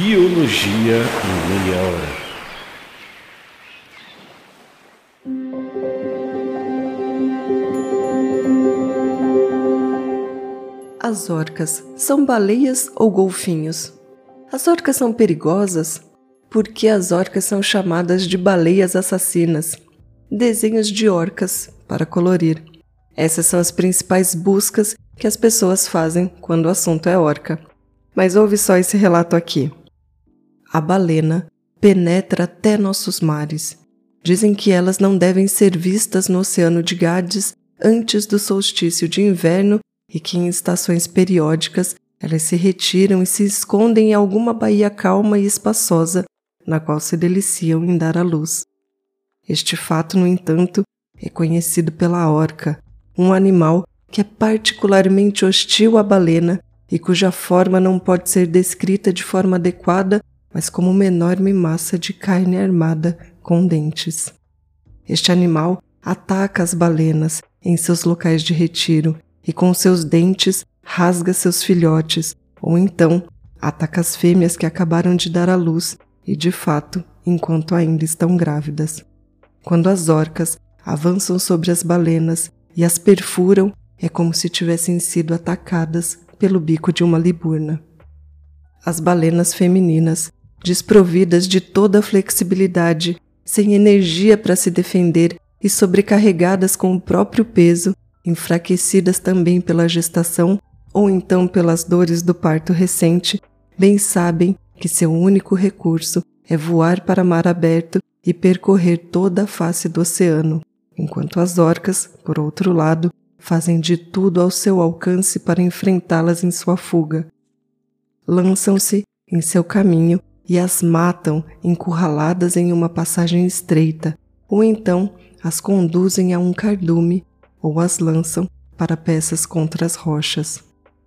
Biologia em meia hora. As orcas são baleias ou golfinhos? As orcas são perigosas? Porque as orcas são chamadas de baleias assassinas? Desenhos de orcas para colorir. Essas são as principais buscas que as pessoas fazem quando o assunto é orca. Mas ouve só esse relato aqui. A balena penetra até nossos mares. Dizem que elas não devem ser vistas no Oceano de Gades antes do solstício de inverno e que em estações periódicas elas se retiram e se escondem em alguma baía calma e espaçosa, na qual se deliciam em dar à luz. Este fato, no entanto, é conhecido pela orca, um animal que é particularmente hostil à balena e cuja forma não pode ser descrita de forma adequada, mas como uma enorme massa de carne armada com dentes. Este animal ataca as balenas em seus locais de retiro e com seus dentes rasga seus filhotes, ou então ataca as fêmeas que acabaram de dar à luz e, de fato, enquanto ainda estão grávidas. Quando as orcas avançam sobre as balenas e as perfuram, é como se tivessem sido atacadas pelo bico de uma liburna. As balenas femininas, desprovidas de toda a flexibilidade, sem energia para se defender e sobrecarregadas com o próprio peso, enfraquecidas também pela gestação ou então pelas dores do parto recente, bem sabem que seu único recurso é voar para mar aberto e percorrer toda a face do oceano, enquanto as orcas, por outro lado, fazem de tudo ao seu alcance para enfrentá-las em sua fuga. Lançam-se em seu caminho e as matam encurraladas em uma passagem estreita, ou então as conduzem a um cardume ou as lançam para peças contra as rochas.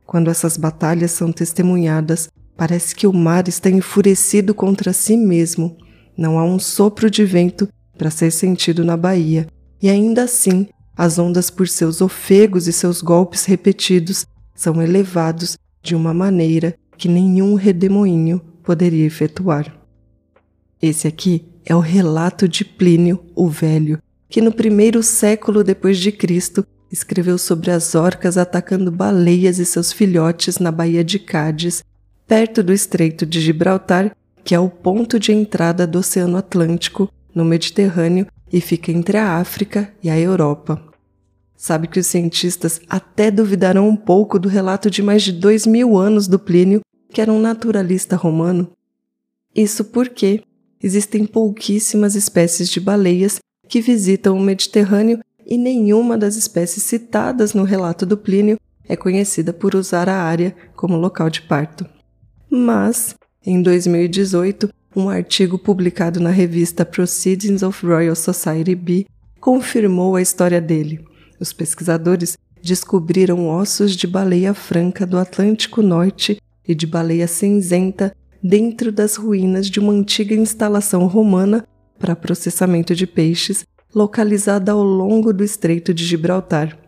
Quando essas batalhas são testemunhadas, parece que o mar está enfurecido contra si mesmo. Não há um sopro de vento para ser sentido na baía, e ainda assim, as ondas, por seus ofegos e seus golpes repetidos, são elevados de uma maneira que nenhum redemoinho poderia efetuar. Esse aqui é o relato de Plínio o Velho, que no primeiro século depois de Cristo escreveu sobre as orcas atacando baleias e seus filhotes na Baía de Cádiz, perto do Estreito de Gibraltar, que é o ponto de entrada do Oceano Atlântico no Mediterrâneo e fica entre a África e a Europa. Sabe que os cientistas até duvidaram um pouco do relato de mais de dois mil anos do Plínio, que era um naturalista romano? Isso porque existem pouquíssimas espécies de baleias que visitam o Mediterrâneo e nenhuma das espécies citadas no relato do Plínio é conhecida por usar a área como local de parto. Mas, em 2018, um artigo publicado na revista Proceedings of Royal Society B confirmou a história dele. Os pesquisadores descobriram ossos de baleia franca do Atlântico Norte e de baleia cinzenta dentro das ruínas de uma antiga instalação romana para processamento de peixes localizada ao longo do Estreito de Gibraltar.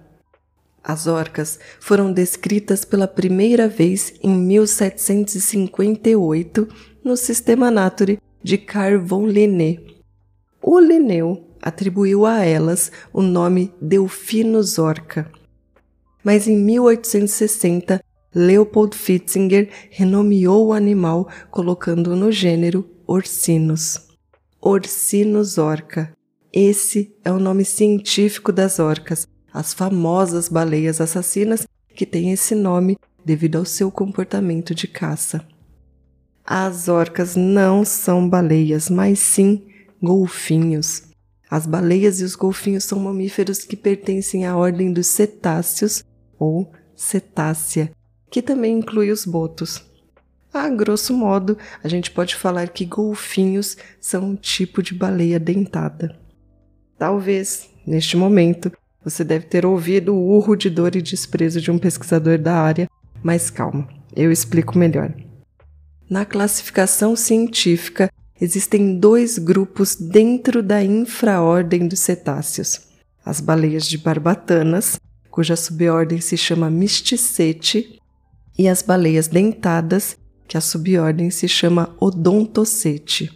As orcas foram descritas pela primeira vez em 1758 no Sistema Naturae de Carl von Linné. O Linneu atribuiu a elas o nome Delphinus orca. Mas em 1860, Leopold Fitzinger renomeou o animal colocando-o no gênero Orcinus. Orcinus orca. Esse é o nome científico das orcas, as famosas baleias assassinas que têm esse nome devido ao seu comportamento de caça. As orcas não são baleias, mas sim golfinhos. As baleias e os golfinhos são mamíferos que pertencem à ordem dos cetáceos ou cetácea, que também inclui os botos. A grosso modo, a gente pode falar que golfinhos são um tipo de baleia dentada. Talvez, neste momento, você deve ter ouvido o urro de dor e desprezo de um pesquisador da área, mas calma, eu explico melhor. Na classificação científica, existem dois grupos dentro da infraordem dos cetáceos: as baleias de barbatanas, cuja subordem se chama misticete, e as baleias dentadas, que a subordem se chama Odontocete.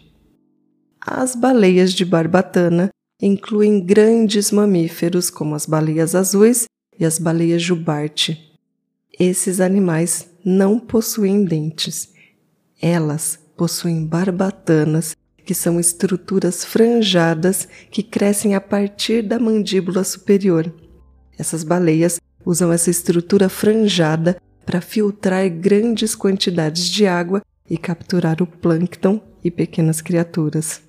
As baleias de barbatana incluem grandes mamíferos como as baleias azuis e as baleias jubarte. Esses animais não possuem dentes. Elas possuem barbatanas, que são estruturas franjadas que crescem a partir da mandíbula superior. Essas baleias usam essa estrutura franjada para filtrar grandes quantidades de água e capturar o plâncton e pequenas criaturas.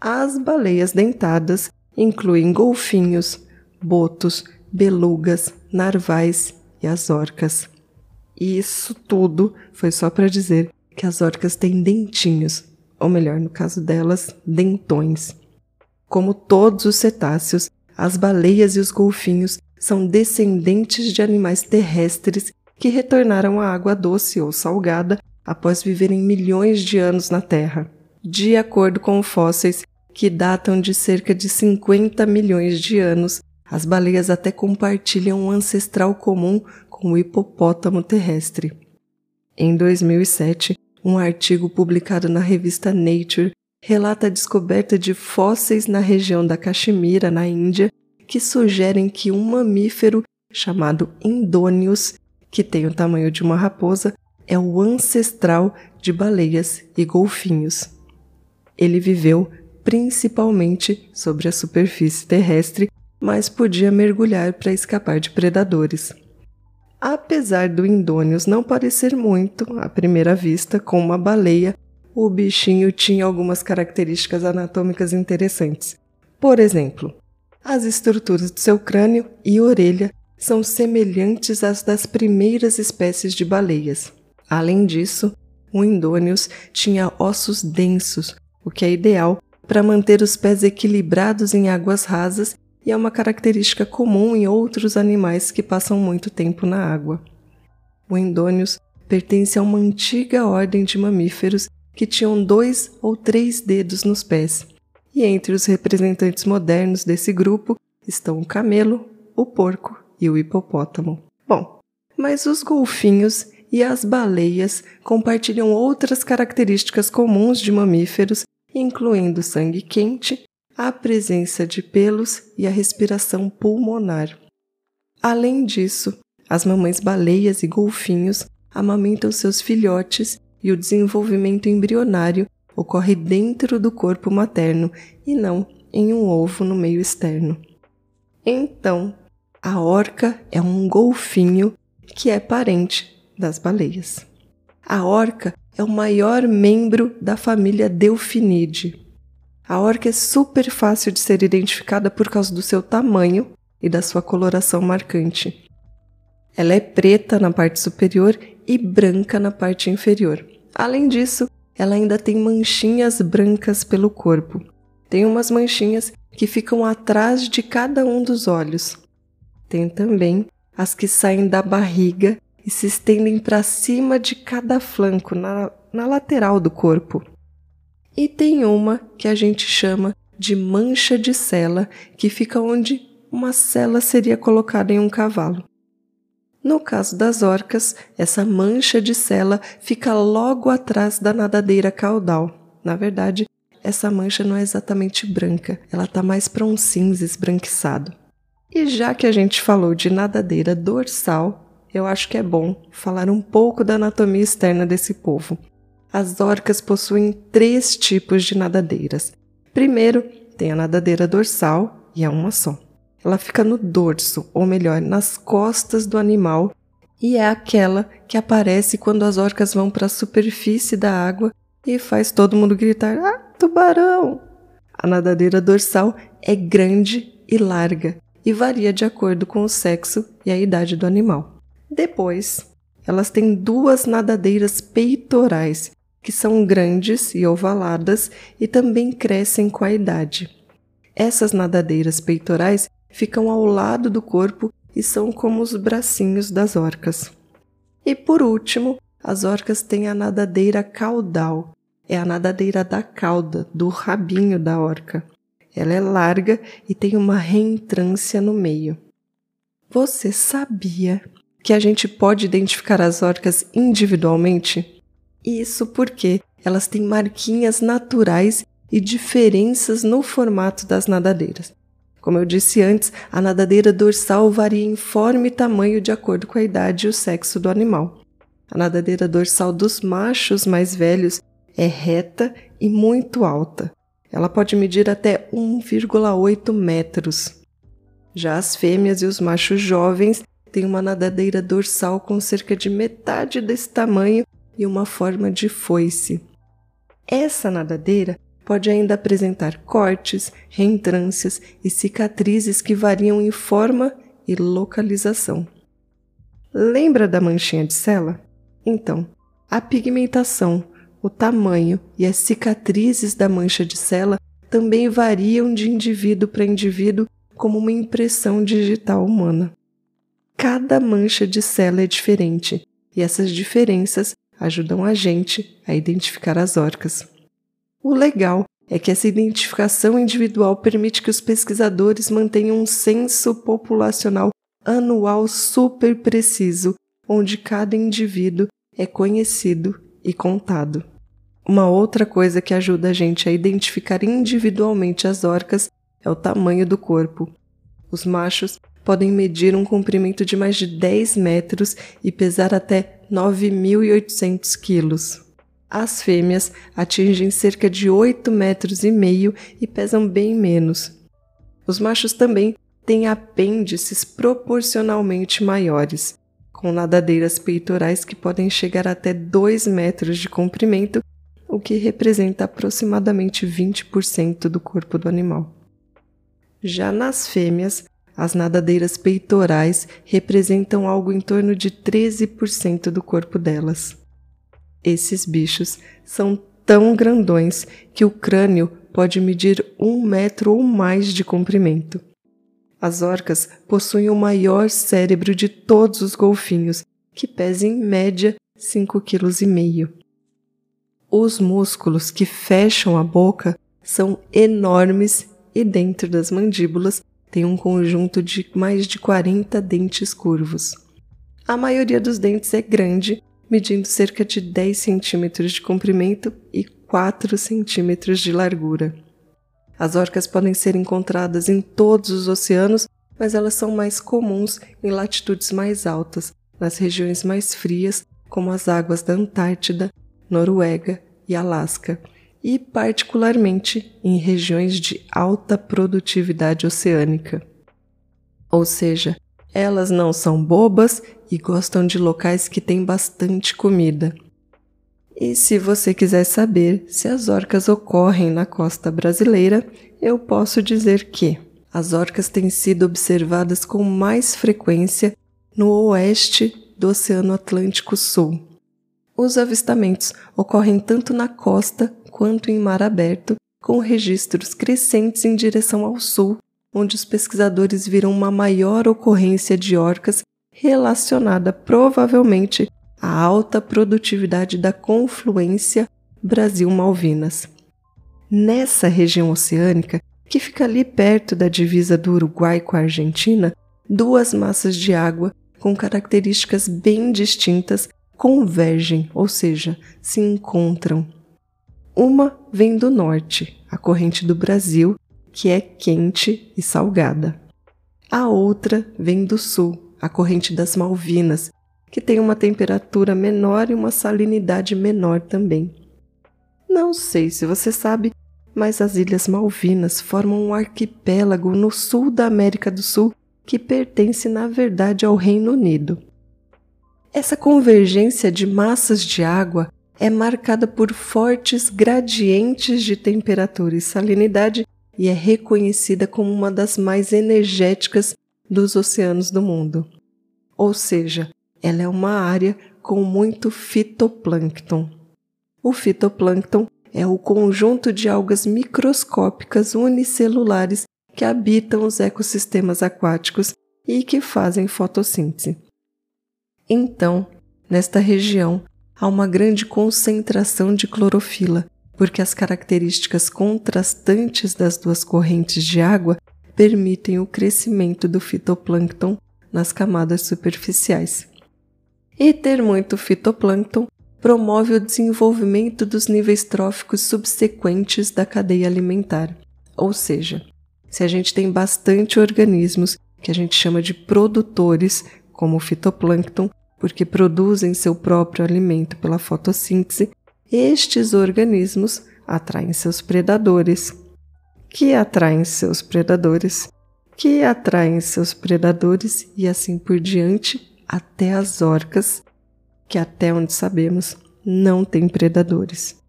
As baleias dentadas incluem golfinhos, botos, belugas, narvais e as orcas. E isso tudo foi só para dizer que as orcas têm dentinhos, ou melhor, no caso delas, dentões. Como todos os cetáceos, as baleias e os golfinhos são descendentes de animais terrestres que retornaram à água doce ou salgada após viverem milhões de anos na Terra. De acordo com fósseis que datam de cerca de 50 milhões de anos, as baleias até compartilham um ancestral comum com o hipopótamo terrestre. Em 2007, um artigo publicado na revista Nature relata a descoberta de fósseis na região da Caxemira, na Índia, que sugerem que um mamífero chamado Indônios, que tem o tamanho de uma raposa, é o ancestral de baleias e golfinhos. Ele viveu principalmente sobre a superfície terrestre mas podia mergulhar para escapar de predadores. Apesar do Indônios não parecer muito, à primeira vista, com uma baleia, o bichinho tinha algumas características anatômicas interessantes. Por exemplo, as estruturas do seu crânio e orelha são semelhantes às das primeiras espécies de baleias. Além disso, o Indônios tinha ossos densos, o que é ideal para manter os pés equilibrados em águas rasas e é uma característica comum em outros animais que passam muito tempo na água. O endônios pertence a uma antiga ordem de mamíferos que tinham dois ou três dedos nos pés, e entre os representantes modernos desse grupo estão o camelo, o porco e o hipopótamo. Bom, mas os golfinhos e as baleias compartilham outras características comuns de mamíferos, incluindo sangue quente, a presença de pelos e a respiração pulmonar. Além disso, as mamães baleias e golfinhos amamentam seus filhotes e o desenvolvimento embrionário ocorre dentro do corpo materno e não em um ovo no meio externo. Então, a orca é um golfinho que é parente das baleias. A orca é o maior membro da família Delfinidae, a orca é super fácil de ser identificada por causa do seu tamanho e da sua coloração marcante. Ela é preta na parte superior e branca na parte inferior. Além disso, ela ainda tem manchinhas brancas pelo corpo. Tem umas manchinhas que ficam atrás de cada um dos olhos. Tem também as que saem da barriga e se estendem para cima de cada flanco, na, na lateral do corpo. E tem uma que a gente chama de mancha de sela, que fica onde uma sela seria colocada em um cavalo. No caso das orcas, essa mancha de sela fica logo atrás da nadadeira caudal. Na verdade, essa mancha não é exatamente branca, ela está mais para um cinza esbranquiçado. E já que a gente falou de nadadeira dorsal, eu acho que é bom falar um pouco da anatomia externa desse povo. As orcas possuem três tipos de nadadeiras. Primeiro, tem a nadadeira dorsal, e é uma só. Ela fica no dorso, ou melhor, nas costas do animal, e é aquela que aparece quando as orcas vão para a superfície da água e faz todo mundo gritar: Ah, tubarão! A nadadeira dorsal é grande e larga e varia de acordo com o sexo e a idade do animal. Depois, elas têm duas nadadeiras peitorais, que são grandes e ovaladas e também crescem com a idade. Essas nadadeiras peitorais ficam ao lado do corpo e são como os bracinhos das orcas. E por último, as orcas têm a nadadeira caudal. É a nadadeira da cauda, do rabinho da orca. Ela é larga e tem uma reentrância no meio. Você sabia que a gente pode identificar as orcas individualmente? Isso porque elas têm marquinhas naturais e diferenças no formato das nadadeiras. Como eu disse antes, a nadadeira dorsal varia em forma e tamanho de acordo com a idade e o sexo do animal. A nadadeira dorsal dos machos mais velhos é reta e muito alta. Ela pode medir até 1,8 metros. Já as fêmeas e os machos jovens têm uma nadadeira dorsal com cerca de metade desse tamanho e uma forma de foice. Essa nadadeira pode ainda apresentar cortes, reentrâncias e cicatrizes que variam em forma e localização. Lembra da manchinha de cela? Então, a pigmentação, o tamanho e as cicatrizes da mancha de cela também variam de indivíduo para indivíduo como uma impressão digital humana. Cada mancha de cela é diferente e essas diferenças ajudam a gente a identificar as orcas. O legal é que essa identificação individual permite que os pesquisadores mantenham um censo populacional anual super preciso, onde cada indivíduo é conhecido e contado. Uma outra coisa que ajuda a gente a identificar individualmente as orcas é o tamanho do corpo. Os machos podem medir um comprimento de mais de 10 metros e pesar até 9.800 quilos. As fêmeas atingem cerca de 8 metros e meio e pesam bem menos. Os machos também têm apêndices proporcionalmente maiores, com nadadeiras peitorais que podem chegar até 2 metros de comprimento, o que representa aproximadamente 20% do corpo do animal. Já nas fêmeas, as nadadeiras peitorais representam algo em torno de 13% do corpo delas. Esses bichos são tão grandões que o crânio pode medir um metro ou mais de comprimento. As orcas possuem o maior cérebro de todos os golfinhos, que pesa em média 5,5 kg. Os músculos que fecham a boca são enormes e dentro das mandíbulas tem um conjunto de mais de 40 dentes curvos. A maioria dos dentes é grande medindo cerca de 10 centímetros de comprimento e 4 centímetros de largura. As orcas podem ser encontradas em todos os oceanos, mas elas são mais comuns em latitudes mais altas, nas regiões mais frias, como as águas da Antártida, Noruega e Alasca, e particularmente em regiões de alta produtividade oceânica. Ou seja, elas não são bobas e gostam de locais que têm bastante comida. E se você quiser saber se as orcas ocorrem na costa brasileira, eu posso dizer que as orcas têm sido observadas com mais frequência no oeste do Oceano Atlântico Sul. Os avistamentos ocorrem tanto na costa quanto em mar aberto, com registros crescentes em direção ao sul onde os pesquisadores viram uma maior ocorrência de orcas relacionada provavelmente à alta produtividade da confluência Brasil-Malvinas. Nessa região oceânica, que fica ali perto da divisa do Uruguai com a Argentina, duas massas de água com características bem distintas convergem, ou seja, se encontram. Uma vem do norte, a corrente do Brasil, que é quente e salgada. A outra vem do sul, a corrente das Malvinas, que tem uma temperatura menor e uma salinidade menor também. Não sei se você sabe, mas as Ilhas Malvinas formam um arquipélago no sul da América do Sul que pertence, na verdade, ao Reino Unido. Essa convergência de massas de água é marcada por fortes gradientes de temperatura e salinidade e é reconhecida como uma das mais energéticas dos oceanos do mundo. Ou seja, ela é uma área com muito fitoplâncton. O fitoplâncton é o conjunto de algas microscópicas unicelulares que habitam os ecossistemas aquáticos e que fazem fotossíntese. Então, nesta região, há uma grande concentração de clorofila, porque as características contrastantes das duas correntes de água permitem o crescimento do fitoplâncton nas camadas superficiais. E ter muito fitoplâncton promove o desenvolvimento dos níveis tróficos subsequentes da cadeia alimentar. Ou seja, se a gente tem bastante organismos que a gente chama de produtores, como o fitoplâncton, porque produzem seu próprio alimento pela fotossíntese, estes organismos atraem seus predadores, que atraem seus predadores, que atraem seus predadores e assim por diante até as orcas, que até onde sabemos não tem predadores.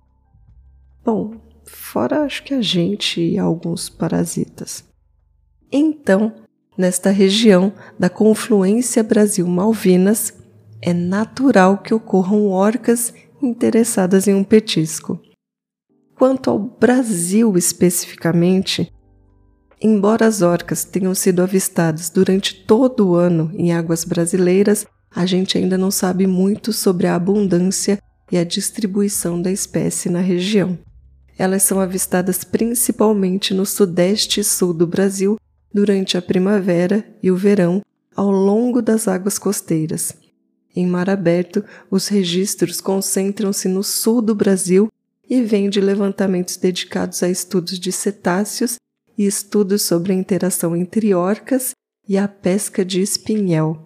Bom, fora acho que a gente e alguns parasitas. Então, nesta região da confluência Brasil-Malvinas, é natural que ocorram orcas interessadas em um petisco. Quanto ao Brasil especificamente, embora as orcas tenham sido avistadas durante todo o ano em águas brasileiras, a gente ainda não sabe muito sobre a abundância e a distribuição da espécie na região. Elas são avistadas principalmente no sudeste e sul do Brasil durante a primavera e o verão ao longo das águas costeiras. Em mar aberto, os registros concentram-se no sul do Brasil e vêm de levantamentos dedicados a estudos de cetáceos e estudos sobre a interação entre orcas e a pesca de espinhel.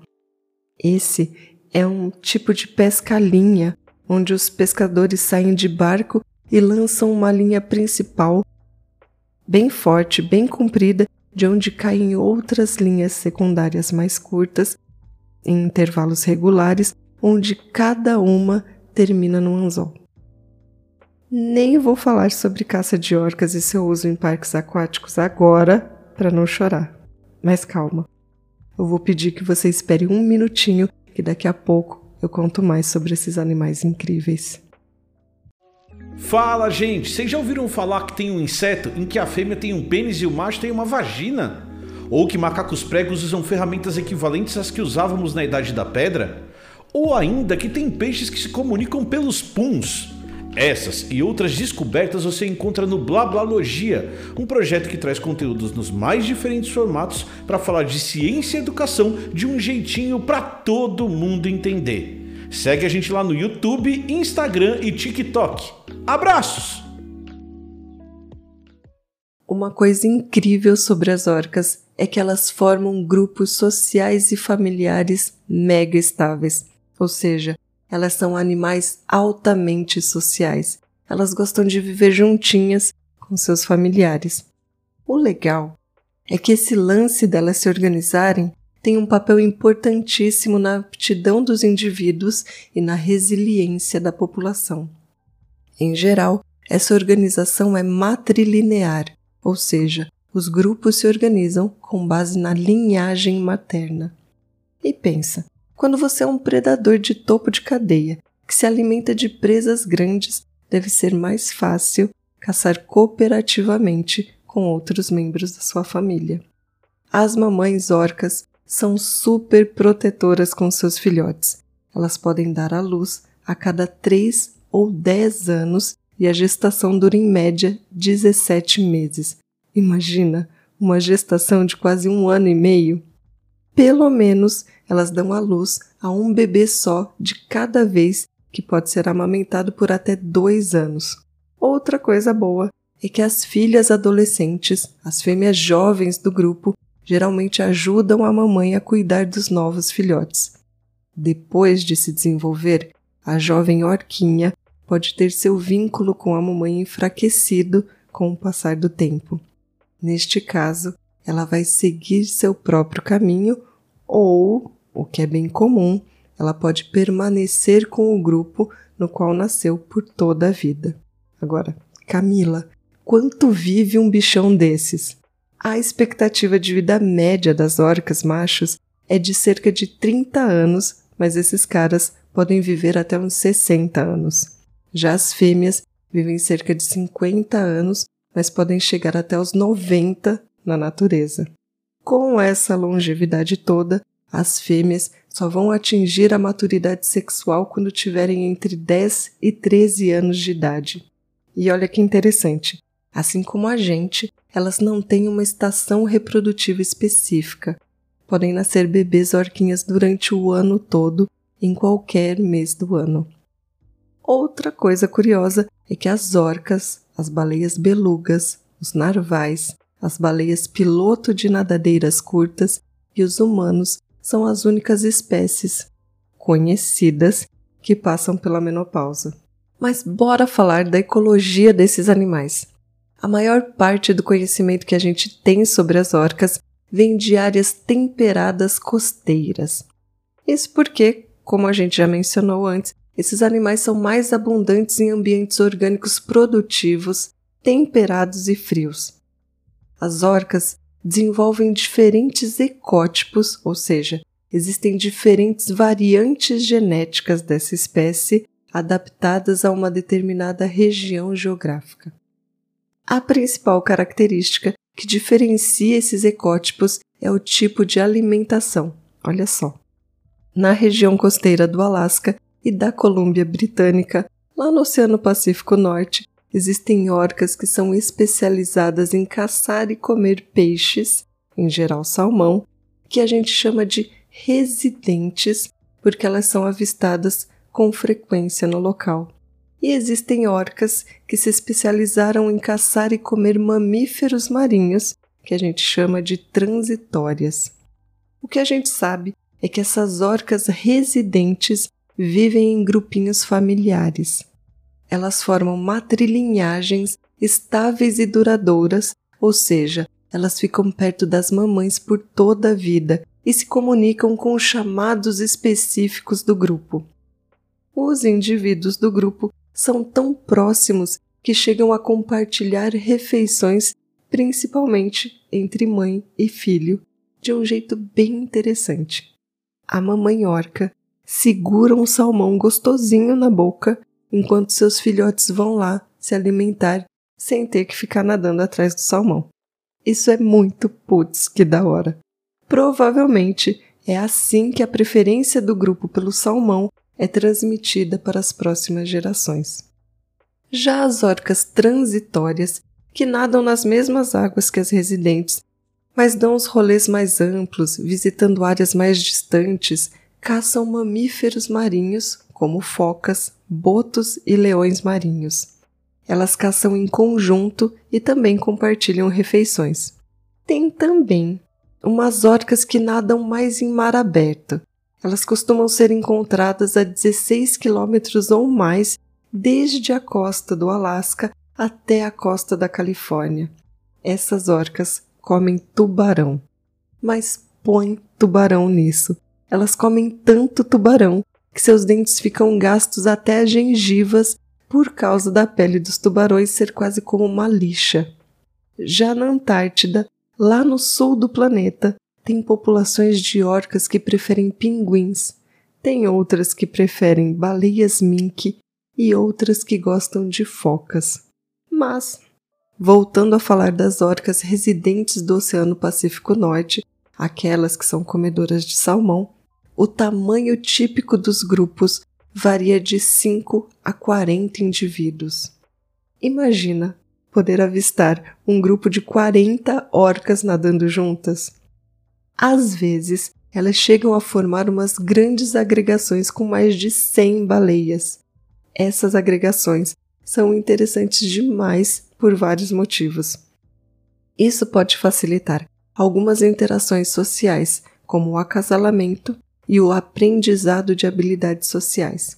Esse é um tipo de pesca-linha, onde os pescadores saem de barco e lançam uma linha principal, bem forte, bem comprida, de onde caem outras linhas secundárias mais curtas, em intervalos regulares, onde cada uma termina no anzol. Nem vou falar sobre caça de orcas e seu uso em parques aquáticos agora, para não chorar. Mas calma, eu vou pedir que você espere um minutinho, que daqui a pouco eu conto mais sobre esses animais incríveis. Fala, gente! Vocês já ouviram falar que tem um inseto em que a fêmea tem um pênis e o macho tem uma vagina? Ou que macacos pregos usam ferramentas equivalentes às que usávamos na Idade da Pedra? Ou ainda que tem peixes que se comunicam pelos puns? Essas e outras descobertas você encontra no Blablalogia, um projeto que traz conteúdos nos mais diferentes formatos para falar de ciência e educação de um jeitinho para todo mundo entender. Segue a gente lá no YouTube, Instagram e TikTok. Abraços! Uma coisa incrível sobre as orcas é que elas formam grupos sociais e familiares mega estáveis, ou seja, elas são animais altamente sociais. Elas gostam de viver juntinhas com seus familiares. O legal é que esse lance delas se organizarem tem um papel importantíssimo na aptidão dos indivíduos e na resiliência da população. Em geral, essa organização é matrilinear, ou seja, os grupos se organizam com base na linhagem materna. E pensa, quando você é um predador de topo de cadeia que se alimenta de presas grandes, deve ser mais fácil caçar cooperativamente com outros membros da sua família. As mamães orcas são super protetoras com seus filhotes. Elas podem dar à luz a cada 3 ou 10 anos e a gestação dura em média 17 meses. Imagina uma gestação de quase um ano e meio? Pelo menos elas dão à luz a um bebê só de cada vez, que pode ser amamentado por até dois anos. Outra coisa boa é que as filhas adolescentes, as fêmeas jovens do grupo, geralmente ajudam a mamãe a cuidar dos novos filhotes. Depois de se desenvolver, a jovem orquinha pode ter seu vínculo com a mamãe enfraquecido com o passar do tempo. Neste caso, ela vai seguir seu próprio caminho ou, o que é bem comum, ela pode permanecer com o grupo no qual nasceu por toda a vida. Agora, Camila, quanto vive um bichão desses? A expectativa de vida média das orcas machos é de cerca de 30 anos, mas esses caras podem viver até uns 60 anos. Já as fêmeas vivem cerca de 50 anos, mas podem chegar até os 90 na natureza. Com essa longevidade toda, as fêmeas só vão atingir a maturidade sexual quando tiverem entre 10 e 13 anos de idade. E olha que interessante, assim como a gente, elas não têm uma estação reprodutiva específica. Podem nascer bebês orquinhas durante o ano todo, em qualquer mês do ano. Outra coisa curiosa é que as orcas, as baleias belugas, os narvais, as baleias piloto de nadadeiras curtas e os humanos são as únicas espécies conhecidas que passam pela menopausa. Mas bora falar da ecologia desses animais. A maior parte do conhecimento que a gente tem sobre as orcas vem de áreas temperadas costeiras. Isso porque, como a gente já mencionou antes, esses animais são mais abundantes em ambientes orgânicos produtivos, temperados e frios. As orcas desenvolvem diferentes ecótipos, ou seja, existem diferentes variantes genéticas dessa espécie adaptadas a uma determinada região geográfica. A principal característica que diferencia esses ecótipos é o tipo de alimentação. Olha só. Na região costeira do Alasca e da Colômbia Britânica, lá no Oceano Pacífico Norte, existem orcas que são especializadas em caçar e comer peixes, em geral salmão, que a gente chama de residentes, porque elas são avistadas com frequência no local. E existem orcas que se especializaram em caçar e comer mamíferos marinhos, que a gente chama de transitórias. O que a gente sabe é que essas orcas residentes vivem em grupinhos familiares. Elas formam matrilinhagens estáveis e duradouras, ou seja, elas ficam perto das mamães por toda a vida e se comunicam com os chamados específicos do grupo os indivíduos do grupo são tão próximos que chegam a compartilhar refeições, principalmente entre mãe e filho, de um jeito bem interessante. A mamãe orca segura um salmão gostosinho na boca enquanto seus filhotes vão lá se alimentar sem ter que ficar nadando atrás do salmão. Isso é muito putz que da hora. Provavelmente é assim que a preferência do grupo pelo salmão é transmitida para as próximas gerações. Já as orcas transitórias, que nadam nas mesmas águas que as residentes, mas dão os rolês mais amplos, visitando áreas mais distantes, caçam mamíferos marinhos, como focas, botos e leões marinhos. Elas caçam em conjunto e também compartilham refeições. Tem também umas orcas que nadam mais em mar aberto, elas costumam ser encontradas a 16 quilômetros ou mais desde a costa do Alasca até a costa da Califórnia. Essas orcas comem tubarão. Mas põe tubarão nisso. Elas comem tanto tubarão que seus dentes ficam gastos até as gengivas por causa da pele dos tubarões ser quase como uma lixa. Já na Antártida, lá no sul do planeta, tem populações de orcas que preferem pinguins, tem outras que preferem baleias mink e outras que gostam de focas. Mas, voltando a falar das orcas residentes do Oceano Pacífico Norte, aquelas que são comedoras de salmão, o tamanho típico dos grupos varia de 5 a 40 indivíduos. Imagina poder avistar um grupo de 40 orcas nadando juntas. Às vezes, elas chegam a formar umas grandes agregações com mais de 100 baleias. Essas agregações são interessantes demais por vários motivos. Isso pode facilitar algumas interações sociais, como o acasalamento e o aprendizado de habilidades sociais.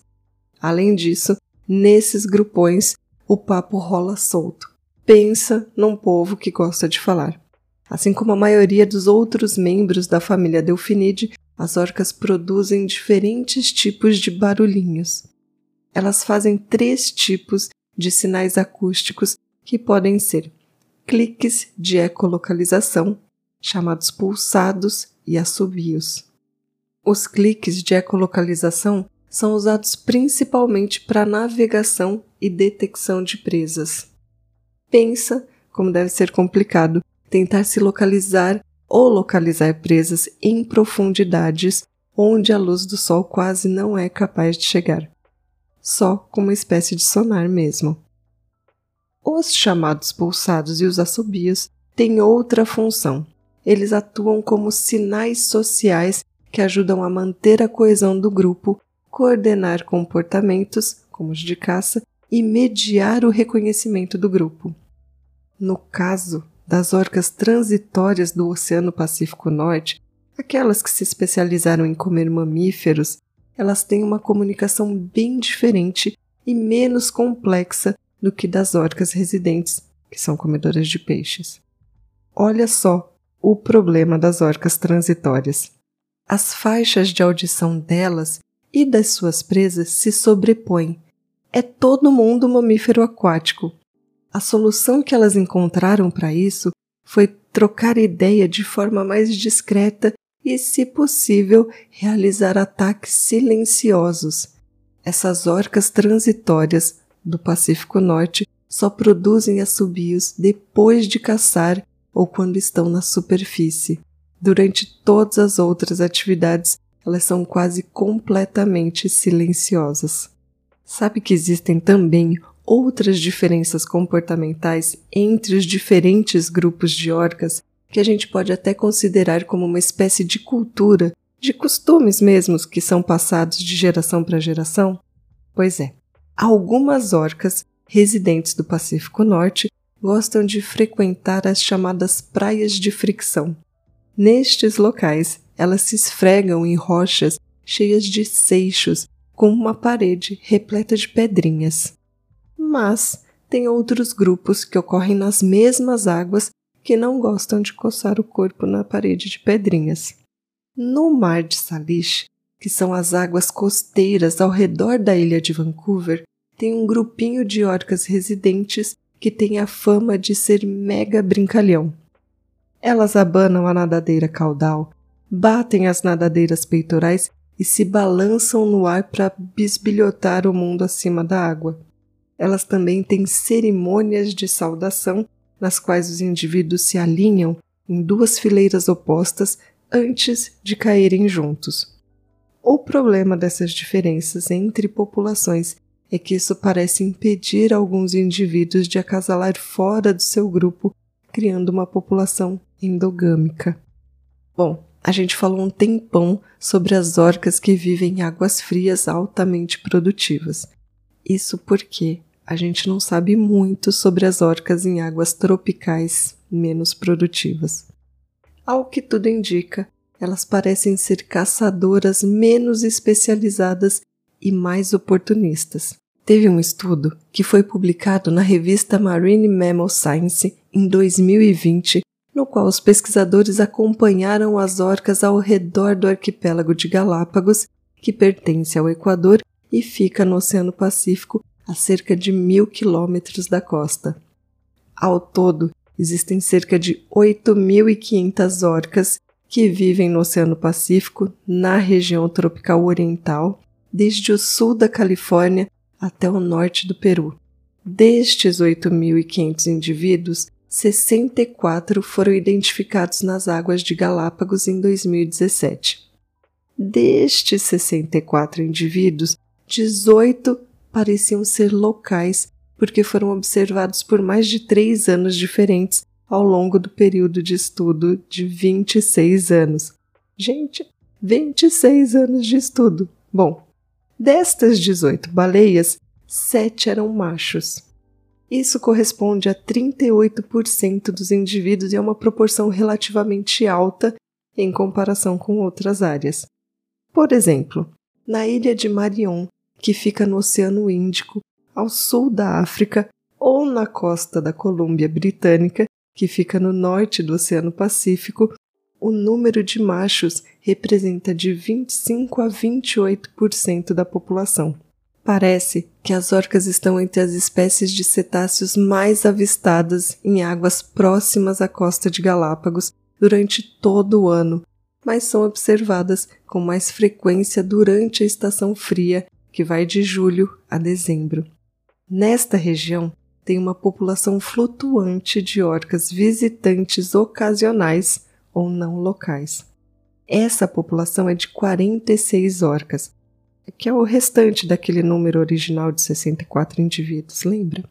Além disso, nesses grupões o papo rola solto. Pensa num povo que gosta de falar. Assim como a maioria dos outros membros da família Delfinide, as orcas produzem diferentes tipos de barulhinhos. Elas fazem três tipos de sinais acústicos que podem ser cliques de ecolocalização, chamados pulsados e assobios. Os cliques de ecolocalização são usados principalmente para navegação e detecção de presas. Pensa como deve ser complicado tentar se localizar ou localizar presas em profundidades onde a luz do sol quase não é capaz de chegar, só com uma espécie de sonar mesmo. Os chamados pulsados e os assobios têm outra função. Eles atuam como sinais sociais que ajudam a manter a coesão do grupo, coordenar comportamentos, como os de caça, e mediar o reconhecimento do grupo. No caso das orcas transitórias do Oceano Pacífico Norte, aquelas que se especializaram em comer mamíferos, elas têm uma comunicação bem diferente e menos complexa do que das orcas residentes, que são comedoras de peixes. Olha só o problema das orcas transitórias. As faixas de audição delas e das suas presas se sobrepõem. É todo mundo mamífero aquático. A solução que elas encontraram para isso foi trocar ideia de forma mais discreta e, se possível, realizar ataques silenciosos. Essas orcas transitórias do Pacífico Norte só produzem assobios depois de caçar ou quando estão na superfície. Durante todas as outras atividades, elas são quase completamente silenciosas. Sabe que existem também outras diferenças comportamentais entre os diferentes grupos de orcas que a gente pode até considerar como uma espécie de cultura, de costumes mesmos que são passados de geração para geração? Pois é, algumas orcas residentes do Pacífico Norte gostam de frequentar as chamadas praias de fricção. Nestes locais, elas se esfregam em rochas cheias de seixos, com uma parede repleta de pedrinhas. Mas tem outros grupos que ocorrem nas mesmas águas que não gostam de coçar o corpo na parede de pedrinhas. No Mar de Salish, que são as águas costeiras ao redor da ilha de Vancouver, tem um grupinho de orcas residentes que tem a fama de ser mega brincalhão. Elas abanam a nadadeira caudal, batem as nadadeiras peitorais e se balançam no ar para bisbilhotar o mundo acima da água. Elas também têm cerimônias de saudação nas quais os indivíduos se alinham em duas fileiras opostas antes de caírem juntos. O problema dessas diferenças entre populações é que isso parece impedir alguns indivíduos de acasalar fora do seu grupo, criando uma população endogâmica. Bom, a gente falou um tempão sobre as orcas que vivem em águas frias altamente produtivas. Isso porque a gente não sabe muito sobre as orcas em águas tropicais menos produtivas. Ao que tudo indica, elas parecem ser caçadoras menos especializadas e mais oportunistas. Teve um estudo que foi publicado na revista Marine Mammal Science em 2020, no qual os pesquisadores acompanharam as orcas ao redor do arquipélago de Galápagos, que pertence ao Equador e fica no Oceano Pacífico a cerca de mil quilômetros da costa. Ao todo, existem cerca de 8.500 orcas que vivem no Oceano Pacífico, na região tropical oriental, desde o sul da Califórnia até o norte do Peru. Destes 8.500 indivíduos, 64 foram identificados nas águas de Galápagos em 2017. Destes 64 indivíduos, 18 pareciam ser locais porque foram observados por mais de três anos diferentes ao longo do período de estudo de 26 anos. Gente, 26 anos de estudo. Bom, destas 18 baleias, sete eram machos. Isso corresponde a 38% dos indivíduos e é uma proporção relativamente alta em comparação com outras áreas. Por exemplo, na ilha de Marion, que fica no Oceano Índico, ao sul da África, ou na costa da Colômbia Britânica, que fica no norte do Oceano Pacífico, o número de machos representa de 25 a 28% da população. Parece que as orcas estão entre as espécies de cetáceos mais avistadas em águas próximas à costa de Galápagos durante todo o ano, mas são observadas com mais frequência durante a estação fria, que vai de julho a dezembro. Nesta região, tem uma população flutuante de orcas visitantes ocasionais ou não locais. Essa população é de 46 orcas, que é o restante daquele número original de 64 indivíduos, lembra?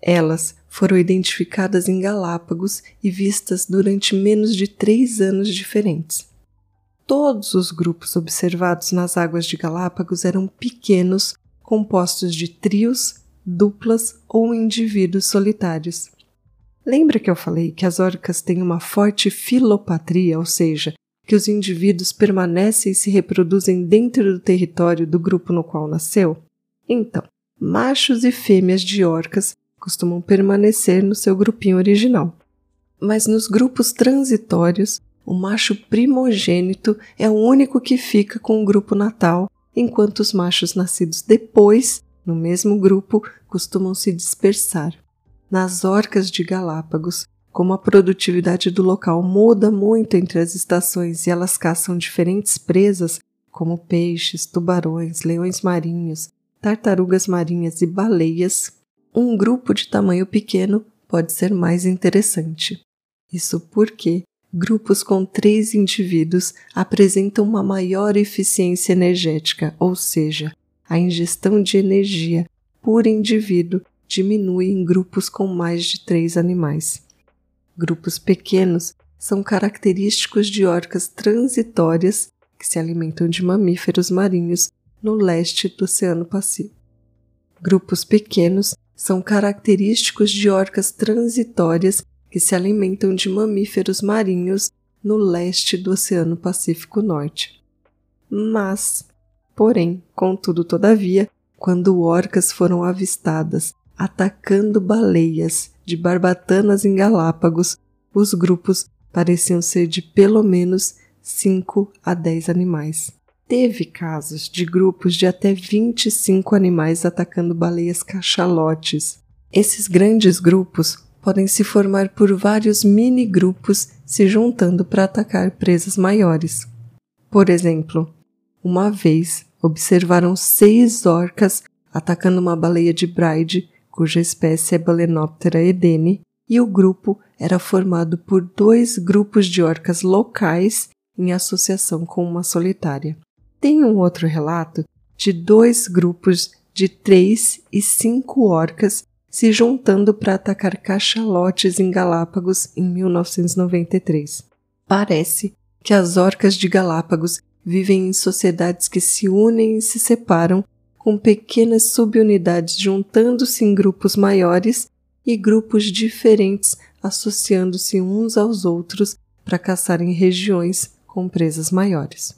Elas foram identificadas em Galápagos e vistas durante menos de três anos diferentes. Todos os grupos observados nas águas de Galápagos eram pequenos compostos de trios, duplas ou indivíduos solitários. Lembra que eu falei que as orcas têm uma forte filopatria, ou seja, que os indivíduos permanecem e se reproduzem dentro do território do grupo no qual nasceu? Então, machos e fêmeas de orcas costumam permanecer no seu grupinho original. Mas nos grupos transitórios, o macho primogênito é o único que fica com o grupo natal, enquanto os machos nascidos depois, no mesmo grupo, costumam se dispersar. Nas orcas de Galápagos, como a produtividade do local muda muito entre as estações e elas caçam diferentes presas, como peixes, tubarões, leões marinhos, tartarugas marinhas e baleias, um grupo de tamanho pequeno pode ser mais interessante. Isso porque grupos com três indivíduos apresentam uma maior eficiência energética, ou seja, a ingestão de energia por indivíduo diminui em grupos com mais de três animais. Grupos pequenos são característicos de orcas transitórias que se alimentam de mamíferos marinhos no leste do Oceano Pacífico. Grupos pequenos são característicos de orcas transitórias que se alimentam de mamíferos marinhos no leste do Oceano Pacífico Norte. Mas, porém, contudo, todavia, quando orcas foram avistadas atacando baleias de barbatanas em Galápagos, os grupos pareciam ser de pelo menos 5 a 10 animais. Teve casos de grupos de até 25 animais atacando baleias cachalotes. Esses grandes grupos podem se formar por vários mini grupos se juntando para atacar presas maiores. Por exemplo, uma vez observaram seis orcas atacando uma baleia de Bride cuja espécie é Balenoptera edene, e o grupo era formado por dois grupos de orcas locais em associação com uma solitária. Tem um outro relato de dois grupos de três e cinco orcas se juntando para atacar cachalotes em Galápagos em 1993. Parece que as orcas de Galápagos vivem em sociedades que se unem e se separam com pequenas subunidades juntando-se em grupos maiores e grupos diferentes associando-se uns aos outros para caçar em regiões com presas maiores.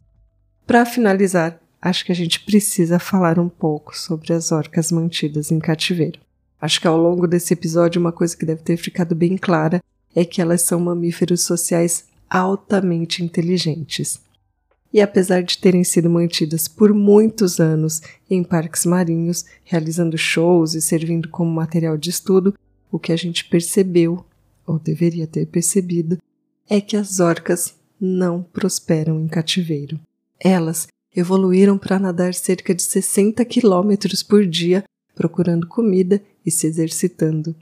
Para finalizar, acho que a gente precisa falar um pouco sobre as orcas mantidas em cativeiro. Acho que ao longo desse episódio uma coisa que deve ter ficado bem clara é que elas são mamíferos sociais altamente inteligentes e apesar de terem sido mantidas por muitos anos em parques marinhos, realizando shows e servindo como material de estudo, o que a gente percebeu, ou deveria ter percebido, é que as orcas não prosperam em cativeiro. Elas evoluíram para nadar cerca de 60 quilômetros por dia, procurando comida e se exercitando.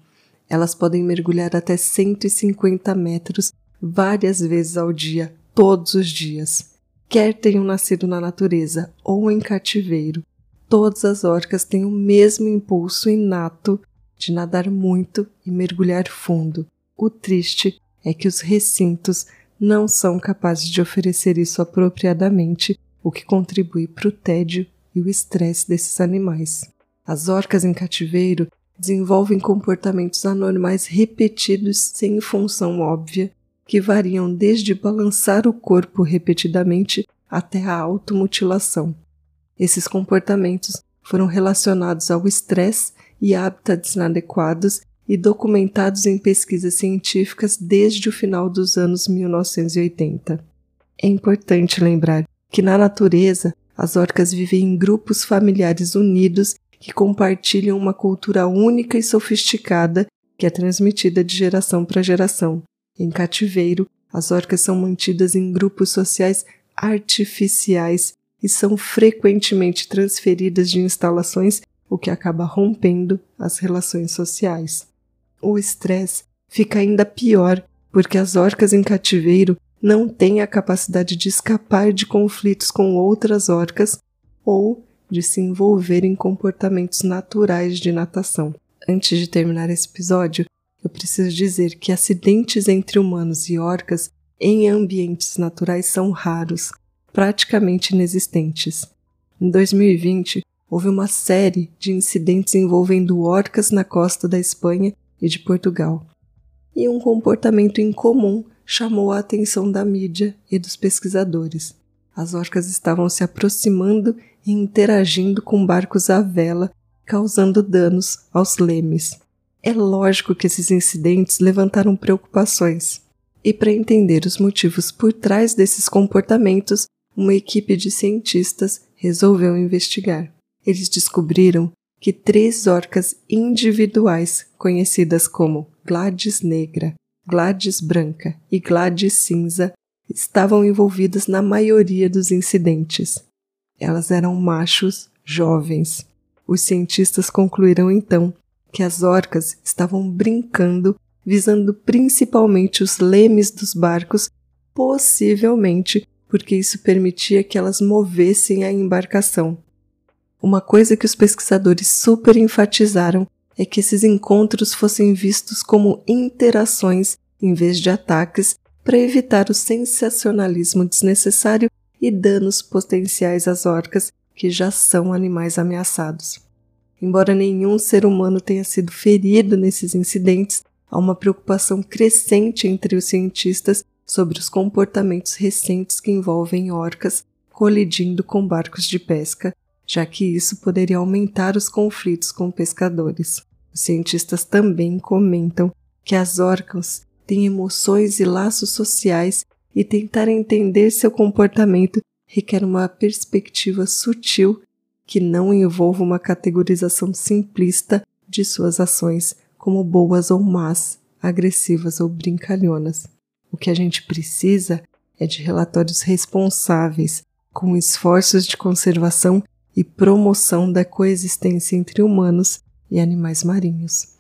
Elas podem mergulhar até 150 metros várias vezes ao dia, todos os dias quer tenham nascido na natureza ou em cativeiro, todas as orcas têm o mesmo impulso inato de nadar muito e mergulhar fundo. O triste é que os recintos não são capazes de oferecer isso apropriadamente, o que contribui para o tédio e o estresse desses animais. As orcas em cativeiro desenvolvem comportamentos anormais repetidos sem função óbvia que variam desde balançar o corpo repetidamente até a automutilação. Esses comportamentos foram relacionados ao estresse e hábitats inadequados e documentados em pesquisas científicas desde o final dos anos 1980. É importante lembrar que na natureza as orcas vivem em grupos familiares unidos que compartilham uma cultura única e sofisticada que é transmitida de geração para geração. Em cativeiro, as orcas são mantidas em grupos sociais artificiais e são frequentemente transferidas de instalações, o que acaba rompendo as relações sociais. O estresse fica ainda pior porque as orcas em cativeiro não têm a capacidade de escapar de conflitos com outras orcas ou de se envolver em comportamentos naturais de natação. Antes de terminar esse episódio, eu preciso dizer que acidentes entre humanos e orcas em ambientes naturais são raros, praticamente inexistentes. Em 2020, houve uma série de incidentes envolvendo orcas na costa da Espanha e de Portugal. E um comportamento incomum chamou a atenção da mídia e dos pesquisadores. As orcas estavam se aproximando e interagindo com barcos à vela, causando danos aos lemes. É lógico que esses incidentes levantaram preocupações. E para entender os motivos por trás desses comportamentos, uma equipe de cientistas resolveu investigar. Eles descobriram que três orcas individuais, conhecidas como Gladys negra, Gladys branca e Gladys cinza, estavam envolvidas na maioria dos incidentes. Elas eram machos jovens. Os cientistas concluíram então que as orcas estavam brincando, visando principalmente os lemes dos barcos, possivelmente porque isso permitia que elas movessem a embarcação. Uma coisa que os pesquisadores super enfatizaram é que esses encontros fossem vistos como interações em vez de ataques para evitar o sensacionalismo desnecessário e danos potenciais às orcas, que já são animais ameaçados. Embora nenhum ser humano tenha sido ferido nesses incidentes, há uma preocupação crescente entre os cientistas sobre os comportamentos recentes que envolvem orcas colidindo com barcos de pesca, já que isso poderia aumentar os conflitos com pescadores. Os cientistas também comentam que as orcas têm emoções e laços sociais e tentar entender seu comportamento requer uma perspectiva sutil que não envolva uma categorização simplista de suas ações como boas ou más, agressivas ou brincalhonas. O que a gente precisa é de relatórios responsáveis, com esforços de conservação e promoção da coexistência entre humanos e animais marinhos.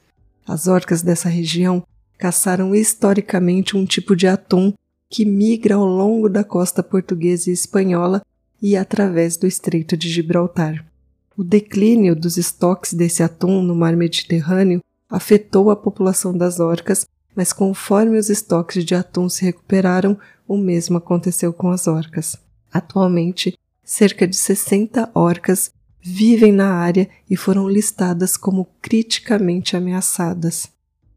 As orcas dessa região caçaram historicamente um tipo de atum que migra ao longo da costa portuguesa e espanhola e através do Estreito de Gibraltar. O declínio dos estoques desse atum no mar Mediterrâneo afetou a população das orcas mas conforme os estoques de atum se recuperaram, o mesmo aconteceu com as orcas. Atualmente, cerca de 60 orcas vivem na área e foram listadas como criticamente ameaçadas.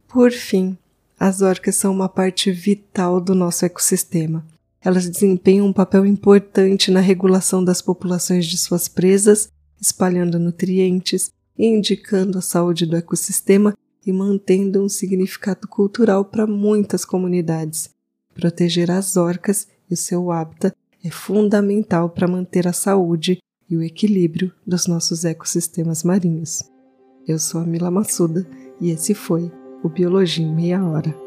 Por fim, as orcas são uma parte vital do nosso ecossistema. Elas desempenham um papel importante na regulação das populações de suas presas, espalhando nutrientes indicando a saúde do ecossistema e mantendo um significado cultural para muitas comunidades. Proteger as orcas e o seu hábitat é fundamental para manter a saúde e o equilíbrio dos nossos ecossistemas marinhos. Eu sou a Mila Massuda e esse foi o Biologia em Meia Hora.